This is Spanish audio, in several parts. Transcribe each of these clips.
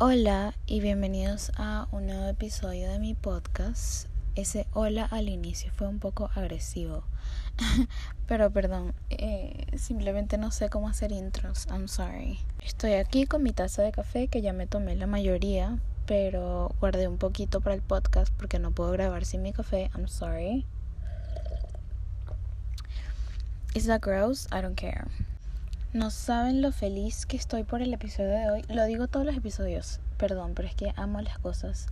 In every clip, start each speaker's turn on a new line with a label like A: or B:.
A: Hola y bienvenidos a un nuevo episodio de mi podcast. Ese hola al inicio fue un poco agresivo, pero perdón, eh, simplemente no sé cómo hacer intros, I'm sorry. Estoy aquí con mi taza de café que ya me tomé la mayoría, pero guardé un poquito para el podcast porque no puedo grabar sin mi café, I'm sorry. Is that gross? I don't care. No saben lo feliz que estoy por el episodio de hoy. Lo digo todos los episodios, perdón, pero es que amo las cosas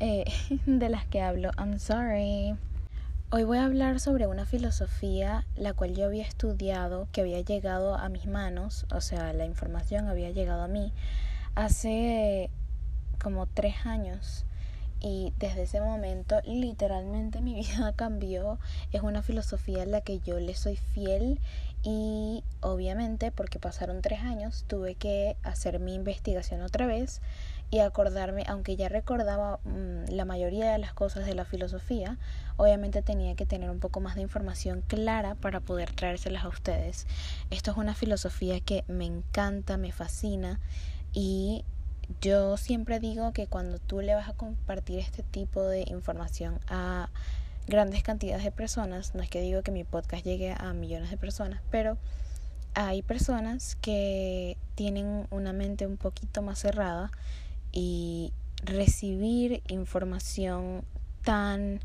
A: eh, de las que hablo. I'm sorry. Hoy voy a hablar sobre una filosofía la cual yo había estudiado, que había llegado a mis manos, o sea, la información había llegado a mí hace como tres años. Y desde ese momento literalmente mi vida cambió. Es una filosofía en la que yo le soy fiel y obviamente porque pasaron tres años tuve que hacer mi investigación otra vez y acordarme, aunque ya recordaba mm, la mayoría de las cosas de la filosofía, obviamente tenía que tener un poco más de información clara para poder traérselas a ustedes. Esto es una filosofía que me encanta, me fascina y yo siempre digo que cuando tú le vas a compartir este tipo de información a grandes cantidades de personas. No es que digo que mi podcast llegue a millones de personas, pero hay personas que tienen una mente un poquito más cerrada y recibir información tan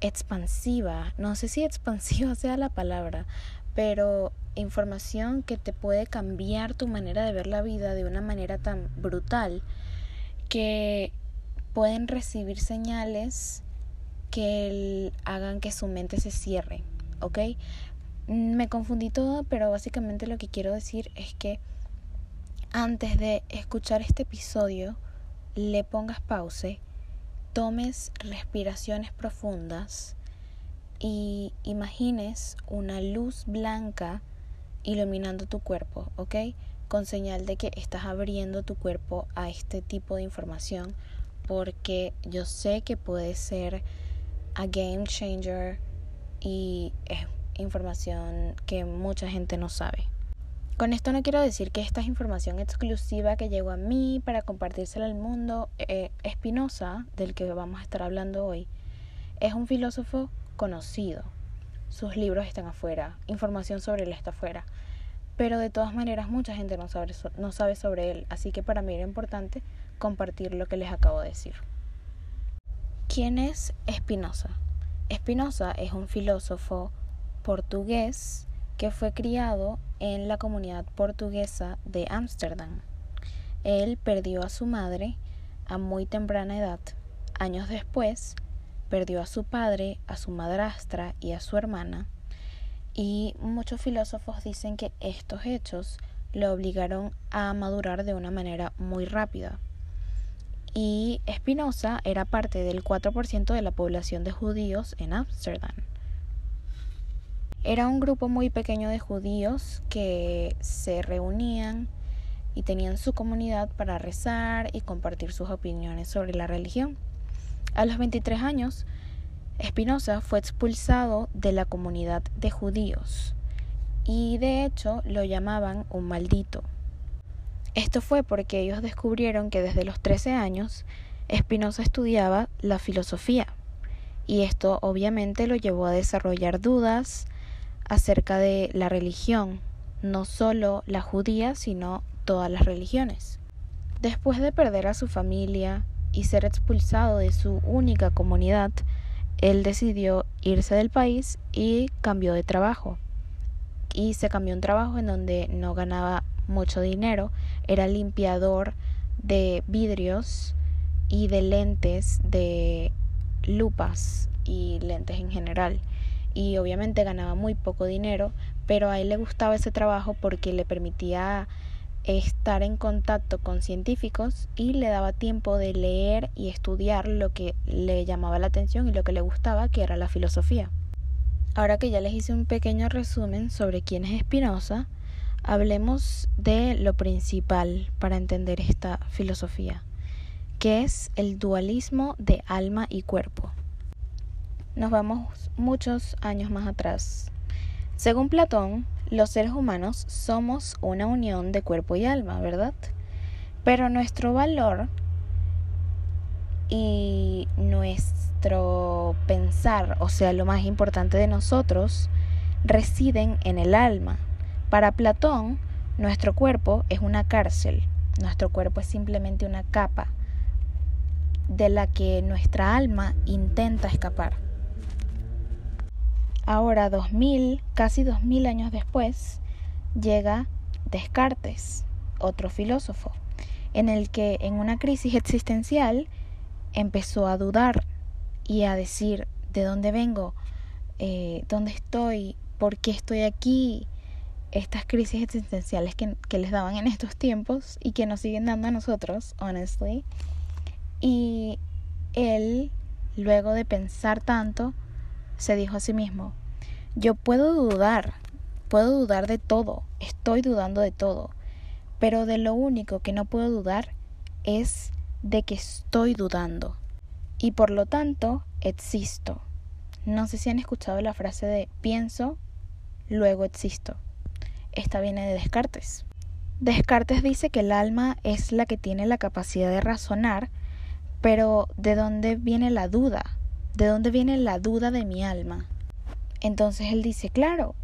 A: expansiva, no sé si expansiva sea la palabra, pero información que te puede cambiar tu manera de ver la vida de una manera tan brutal que pueden recibir señales que hagan que su mente se cierre, ¿ok? Me confundí todo, pero básicamente lo que quiero decir es que antes de escuchar este episodio, le pongas pause, tomes respiraciones profundas y imagines una luz blanca iluminando tu cuerpo, ¿ok? Con señal de que estás abriendo tu cuerpo a este tipo de información porque yo sé que puede ser a game changer y es información que mucha gente no sabe. Con esto no quiero decir que esta es información exclusiva que llegó a mí para compartírsela al mundo. Eh, Espinosa, del que vamos a estar hablando hoy, es un filósofo conocido. Sus libros están afuera, información sobre él está afuera. Pero de todas maneras mucha gente no sabe sobre él, así que para mí era importante compartir lo que les acabo de decir. ¿Quién es Spinoza? Spinoza es un filósofo portugués que fue criado en la comunidad portuguesa de Ámsterdam. Él perdió a su madre a muy temprana edad. Años después, perdió a su padre, a su madrastra y a su hermana. Y muchos filósofos dicen que estos hechos le obligaron a madurar de una manera muy rápida y Spinoza era parte del 4% de la población de judíos en Ámsterdam. Era un grupo muy pequeño de judíos que se reunían y tenían su comunidad para rezar y compartir sus opiniones sobre la religión. A los 23 años, Spinoza fue expulsado de la comunidad de judíos y de hecho lo llamaban un maldito. Esto fue porque ellos descubrieron que desde los 13 años Spinoza estudiaba la filosofía y esto obviamente lo llevó a desarrollar dudas acerca de la religión, no solo la judía, sino todas las religiones. Después de perder a su familia y ser expulsado de su única comunidad, él decidió irse del país y cambió de trabajo. Y se cambió un trabajo en donde no ganaba mucho dinero, era limpiador de vidrios y de lentes de lupas y lentes en general. Y obviamente ganaba muy poco dinero, pero a él le gustaba ese trabajo porque le permitía estar en contacto con científicos y le daba tiempo de leer y estudiar lo que le llamaba la atención y lo que le gustaba, que era la filosofía. Ahora que ya les hice un pequeño resumen sobre quién es Spinoza, Hablemos de lo principal para entender esta filosofía, que es el dualismo de alma y cuerpo. Nos vamos muchos años más atrás. Según Platón, los seres humanos somos una unión de cuerpo y alma, ¿verdad? Pero nuestro valor y nuestro pensar, o sea, lo más importante de nosotros, residen en el alma. Para Platón, nuestro cuerpo es una cárcel, nuestro cuerpo es simplemente una capa de la que nuestra alma intenta escapar. Ahora, dos mil, casi dos mil años después, llega Descartes, otro filósofo, en el que en una crisis existencial empezó a dudar y a decir de dónde vengo, eh, dónde estoy, por qué estoy aquí, estas crisis existenciales que, que les daban en estos tiempos y que nos siguen dando a nosotros, honestly. Y él, luego de pensar tanto, se dijo a sí mismo, yo puedo dudar, puedo dudar de todo, estoy dudando de todo, pero de lo único que no puedo dudar es de que estoy dudando y por lo tanto existo. No sé si han escuchado la frase de pienso, luego existo. Esta viene de Descartes. Descartes dice que el alma es la que tiene la capacidad de razonar pero ¿de dónde viene la duda? ¿De dónde viene la duda de mi alma? Entonces él dice, claro,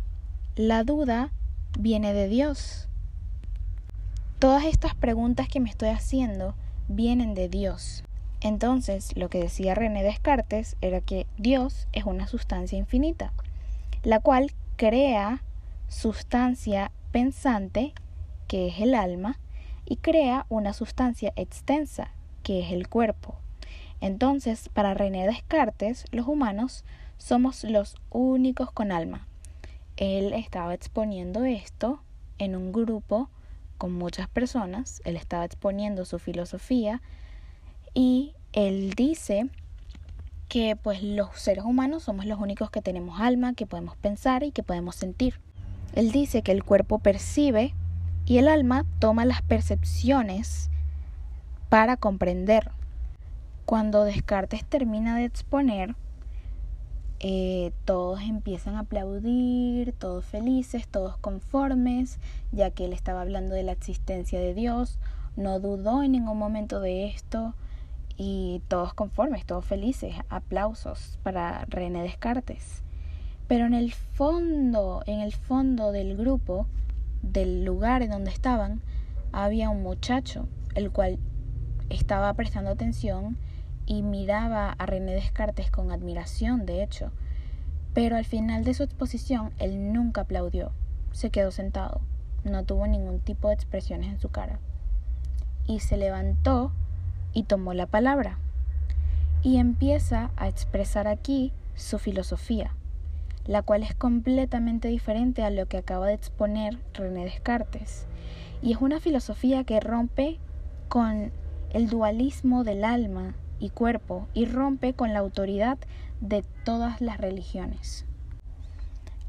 A: la duda viene de Dios. Todas estas preguntas que me estoy haciendo vienen de Dios. Entonces, lo que decía René Descartes era que Dios es una sustancia infinita, la cual crea sustancia pensante, que es el alma, y crea una sustancia extensa, que es el cuerpo. Entonces, para René Descartes, los humanos somos los únicos con alma. Él estaba exponiendo esto en un grupo con muchas personas, él estaba exponiendo su filosofía y él dice que pues los seres humanos somos los únicos que tenemos alma, que podemos pensar y que podemos sentir. Él dice que el cuerpo percibe y el alma toma las percepciones para comprender. Cuando Descartes termina de exponer, eh, todos empiezan a aplaudir, todos felices, todos conformes, ya que él estaba hablando de la existencia de Dios, no dudó en ningún momento de esto y todos conformes, todos felices, aplausos para René Descartes. Pero en el fondo, en el fondo del grupo, del lugar en donde estaban, había un muchacho, el cual estaba prestando atención y miraba a René Descartes con admiración, de hecho. Pero al final de su exposición él nunca aplaudió, se quedó sentado, no tuvo ningún tipo de expresiones en su cara. Y se levantó y tomó la palabra. Y empieza a expresar aquí su filosofía, la cual es completamente diferente a lo que acaba de exponer René Descartes. Y es una filosofía que rompe con el dualismo del alma y cuerpo y rompe con la autoridad de todas las religiones.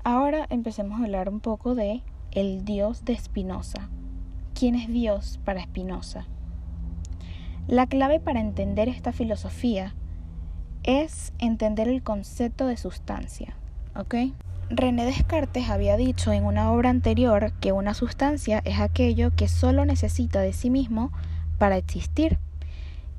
A: Ahora empecemos a hablar un poco de el Dios de Spinoza. ¿Quién es Dios para Spinoza? La clave para entender esta filosofía es entender el concepto de sustancia, René Descartes había dicho en una obra anterior que una sustancia es aquello que solo necesita de sí mismo para existir.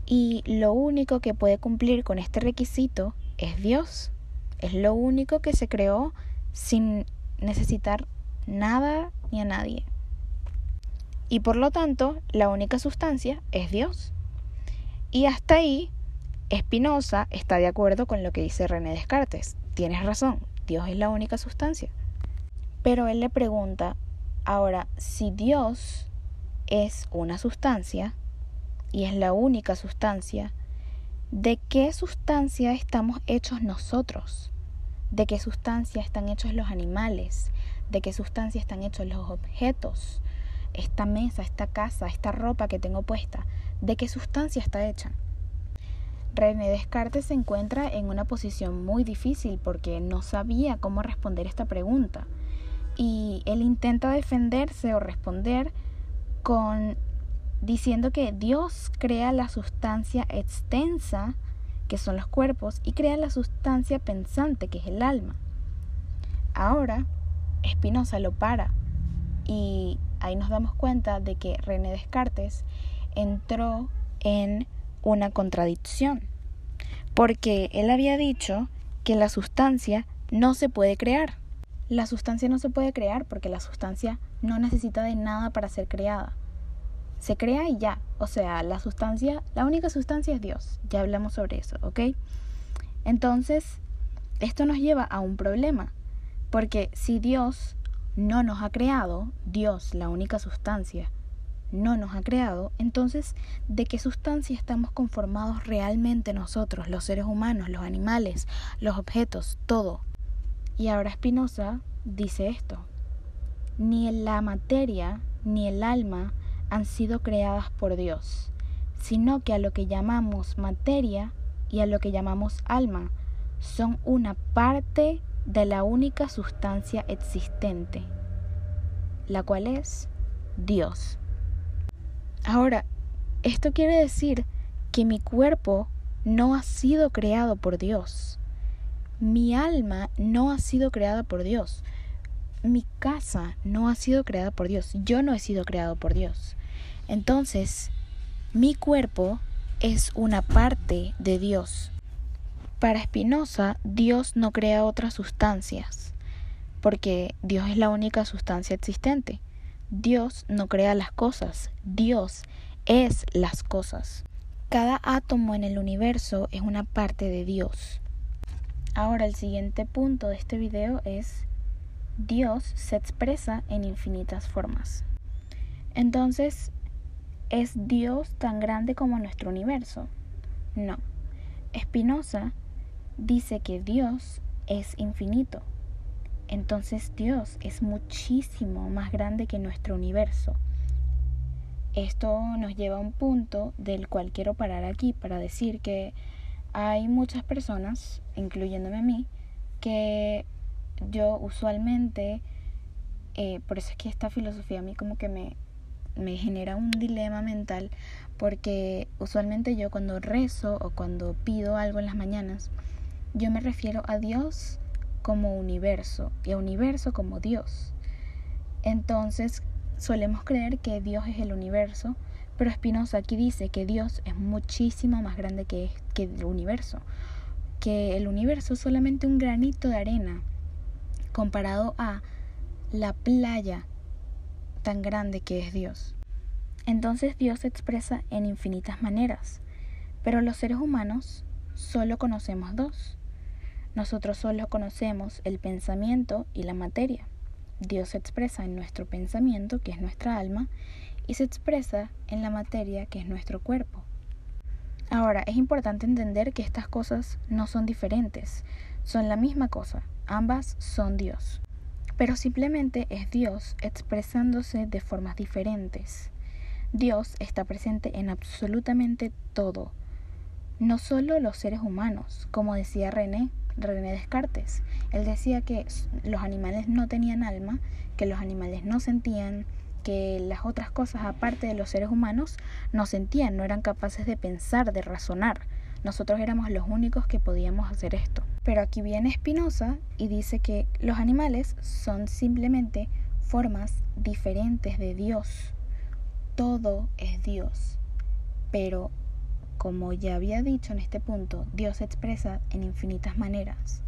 A: Y lo único que puede cumplir con este requisito es Dios. Es lo único que se creó sin necesitar nada ni a nadie. Y por lo tanto, la única sustancia es Dios. Y hasta ahí, Spinoza está de acuerdo con lo que dice René Descartes. Tienes razón, Dios es la única sustancia. Pero él le pregunta, ahora, si Dios es una sustancia, y es la única sustancia, ¿de qué sustancia estamos hechos nosotros? ¿De qué sustancia están hechos los animales? ¿De qué sustancia están hechos los objetos? Esta mesa, esta casa, esta ropa que tengo puesta, ¿de qué sustancia está hecha? René Descartes se encuentra en una posición muy difícil porque no sabía cómo responder esta pregunta. Y él intenta defenderse o responder con diciendo que Dios crea la sustancia extensa, que son los cuerpos, y crea la sustancia pensante, que es el alma. Ahora, Spinoza lo para y ahí nos damos cuenta de que René Descartes entró en una contradicción, porque él había dicho que la sustancia no se puede crear. La sustancia no se puede crear porque la sustancia no necesita de nada para ser creada. Se crea y ya. O sea, la sustancia, la única sustancia es Dios. Ya hablamos sobre eso, ¿ok? Entonces, esto nos lleva a un problema. Porque si Dios no nos ha creado, Dios, la única sustancia, no nos ha creado, entonces, ¿de qué sustancia estamos conformados realmente nosotros, los seres humanos, los animales, los objetos, todo? Y ahora Spinoza dice esto, ni la materia ni el alma han sido creadas por Dios, sino que a lo que llamamos materia y a lo que llamamos alma son una parte de la única sustancia existente, la cual es Dios. Ahora, esto quiere decir que mi cuerpo no ha sido creado por Dios. Mi alma no ha sido creada por Dios. Mi casa no ha sido creada por Dios. Yo no he sido creado por Dios. Entonces, mi cuerpo es una parte de Dios. Para Spinoza, Dios no crea otras sustancias, porque Dios es la única sustancia existente. Dios no crea las cosas, Dios es las cosas. Cada átomo en el universo es una parte de Dios. Ahora el siguiente punto de este video es Dios se expresa en infinitas formas. Entonces, ¿es Dios tan grande como nuestro universo? No. Spinoza dice que Dios es infinito. Entonces Dios es muchísimo más grande que nuestro universo. Esto nos lleva a un punto del cual quiero parar aquí para decir que hay muchas personas, incluyéndome a mí, que yo usualmente, eh, por eso es que esta filosofía a mí como que me, me genera un dilema mental, porque usualmente yo cuando rezo o cuando pido algo en las mañanas, yo me refiero a Dios como universo y universo como Dios. Entonces solemos creer que Dios es el universo, pero Spinoza aquí dice que Dios es muchísimo más grande que, que el universo, que el universo es solamente un granito de arena comparado a la playa tan grande que es Dios. Entonces Dios se expresa en infinitas maneras, pero los seres humanos solo conocemos dos, nosotros solo conocemos el pensamiento y la materia. Dios se expresa en nuestro pensamiento, que es nuestra alma, y se expresa en la materia, que es nuestro cuerpo. Ahora, es importante entender que estas cosas no son diferentes, son la misma cosa, ambas son Dios. Pero simplemente es Dios expresándose de formas diferentes. Dios está presente en absolutamente todo, no solo los seres humanos, como decía René, René Descartes. Él decía que los animales no tenían alma, que los animales no sentían, que las otras cosas aparte de los seres humanos no sentían, no eran capaces de pensar, de razonar. Nosotros éramos los únicos que podíamos hacer esto. Pero aquí viene Spinoza y dice que los animales son simplemente formas diferentes de Dios. Todo es Dios. Pero como ya había dicho en este punto, Dios se expresa en infinitas maneras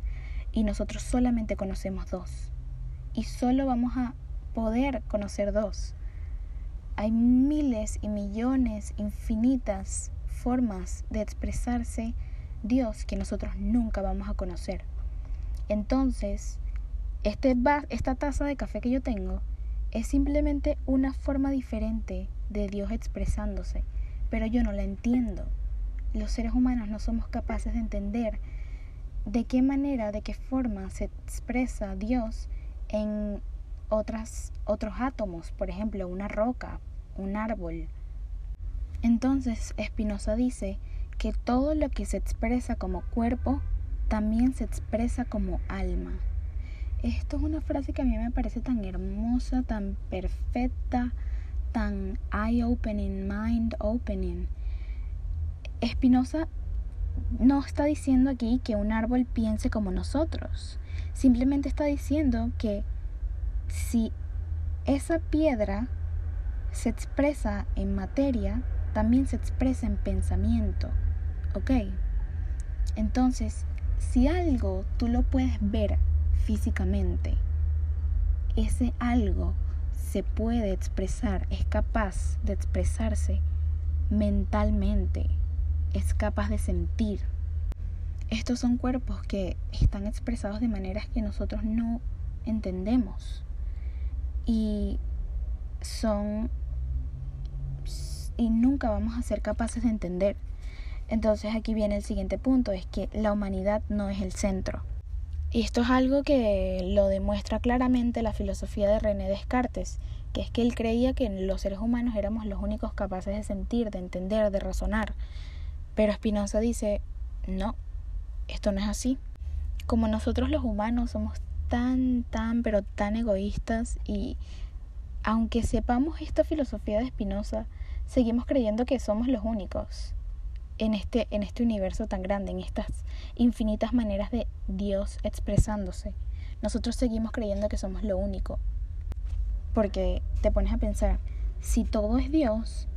A: y nosotros solamente conocemos dos. Y solo vamos a poder conocer dos. Hay miles y millones, infinitas formas de expresarse Dios que nosotros nunca vamos a conocer. Entonces, este esta taza de café que yo tengo es simplemente una forma diferente de Dios expresándose, pero yo no la entiendo los seres humanos no somos capaces de entender de qué manera, de qué forma se expresa Dios en otras, otros átomos, por ejemplo, una roca, un árbol. Entonces, Spinoza dice que todo lo que se expresa como cuerpo también se expresa como alma. Esto es una frase que a mí me parece tan hermosa, tan perfecta, tan eye-opening, mind-opening Espinosa no está diciendo aquí que un árbol piense como nosotros. Simplemente está diciendo que si esa piedra se expresa en materia, también se expresa en pensamiento, ¿ok? Entonces, si algo tú lo puedes ver físicamente, ese algo se puede expresar, es capaz de expresarse mentalmente, es capaz de sentir. Estos son cuerpos que están expresados de maneras que nosotros no entendemos y son y nunca vamos a ser capaces de entender. Entonces aquí viene el siguiente punto, es que la humanidad no es el centro. Y esto es algo que lo demuestra claramente la filosofía de René Descartes, que es que él creía que los seres humanos éramos los únicos capaces de sentir, de entender, de razonar. Pero Spinoza dice, no, esto no es así. Como nosotros los humanos somos tan, tan, pero tan egoístas y aunque sepamos esta filosofía de Spinoza, seguimos creyendo que somos los únicos en este, en este universo tan grande, en estas infinitas maneras de Dios expresándose. Nosotros seguimos creyendo que somos lo único. Porque te pones a pensar, si todo es Dios,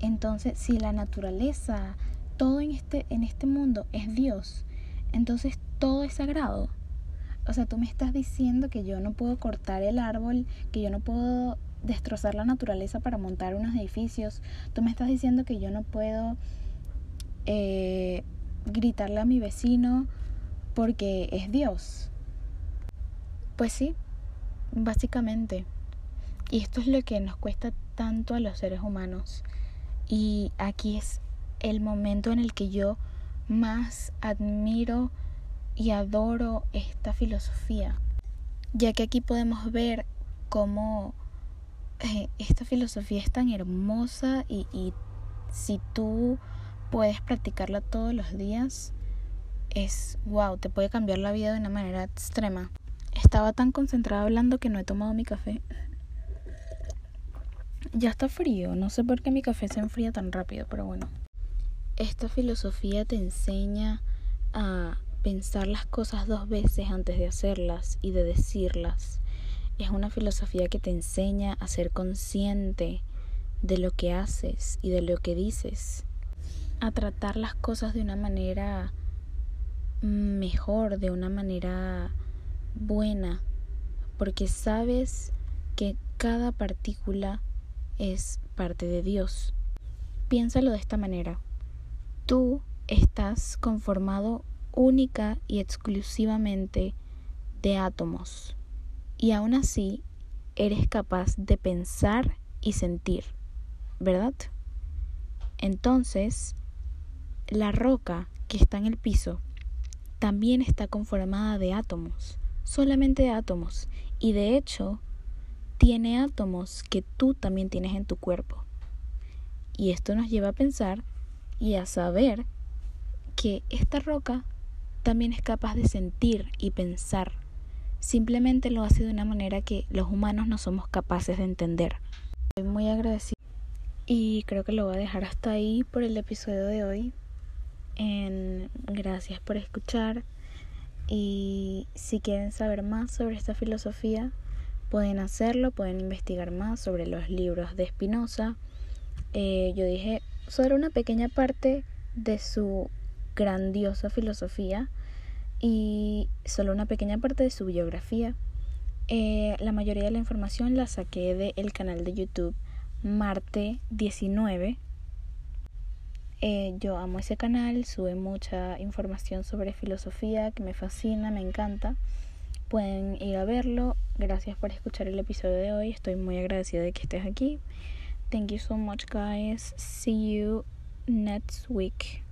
A: entonces si la naturaleza, todo en este, en este mundo es Dios, entonces todo es sagrado. O sea, tú me estás diciendo que yo no puedo cortar el árbol, que yo no puedo destrozar la naturaleza para montar unos edificios. Tú me estás diciendo que yo no puedo eh, gritarle a mi vecino porque es Dios. Pues sí, básicamente. Y esto es lo que nos cuesta tanto a los seres humanos. Y aquí es el momento en el que yo más admiro y adoro esta filosofía. Ya que aquí podemos ver cómo eh, esta filosofía es tan hermosa y, y si tú puedes practicarla todos los días, es wow, te puede cambiar la vida de una manera extrema. Estaba tan concentrada hablando que no he tomado mi café. Ya está frío, no sé por qué mi café se enfría tan rápido, pero bueno. Esta filosofía te enseña a pensar las cosas dos veces antes de hacerlas y de decirlas. Es una filosofía que te enseña a ser consciente de lo que haces y de lo que dices a tratar las cosas de una manera mejor, de una manera buena, porque sabes que cada partícula es parte de Dios. Piénsalo de esta manera. Tú estás conformado única y exclusivamente de átomos y aún así eres capaz de pensar y sentir, ¿verdad? Entonces, la roca que está en el piso también está conformada de átomos, solamente de átomos, y de hecho tiene átomos que tú también tienes en tu cuerpo. Y esto nos lleva a pensar y a saber que esta roca también es capaz de sentir y pensar. Simplemente lo hace de una manera que los humanos no somos capaces de entender. Estoy muy agradecida y creo que lo voy a dejar hasta ahí por el episodio de hoy en gracias por escuchar y si quieren saber más sobre esta filosofía pueden hacerlo, pueden investigar más sobre los libros de Spinoza. Eh, yo dije sobre una pequeña parte de su grandiosa filosofía y solo una pequeña parte de su biografía. Eh, la mayoría de la información la saqué del canal de YouTube Marte 19 eh, yo amo ese canal, sube mucha información sobre filosofía que me fascina, me encanta. Pueden ir a verlo. Gracias por escuchar el episodio de hoy. Estoy muy agradecida de que estés aquí. Thank you so much, guys. See you next week.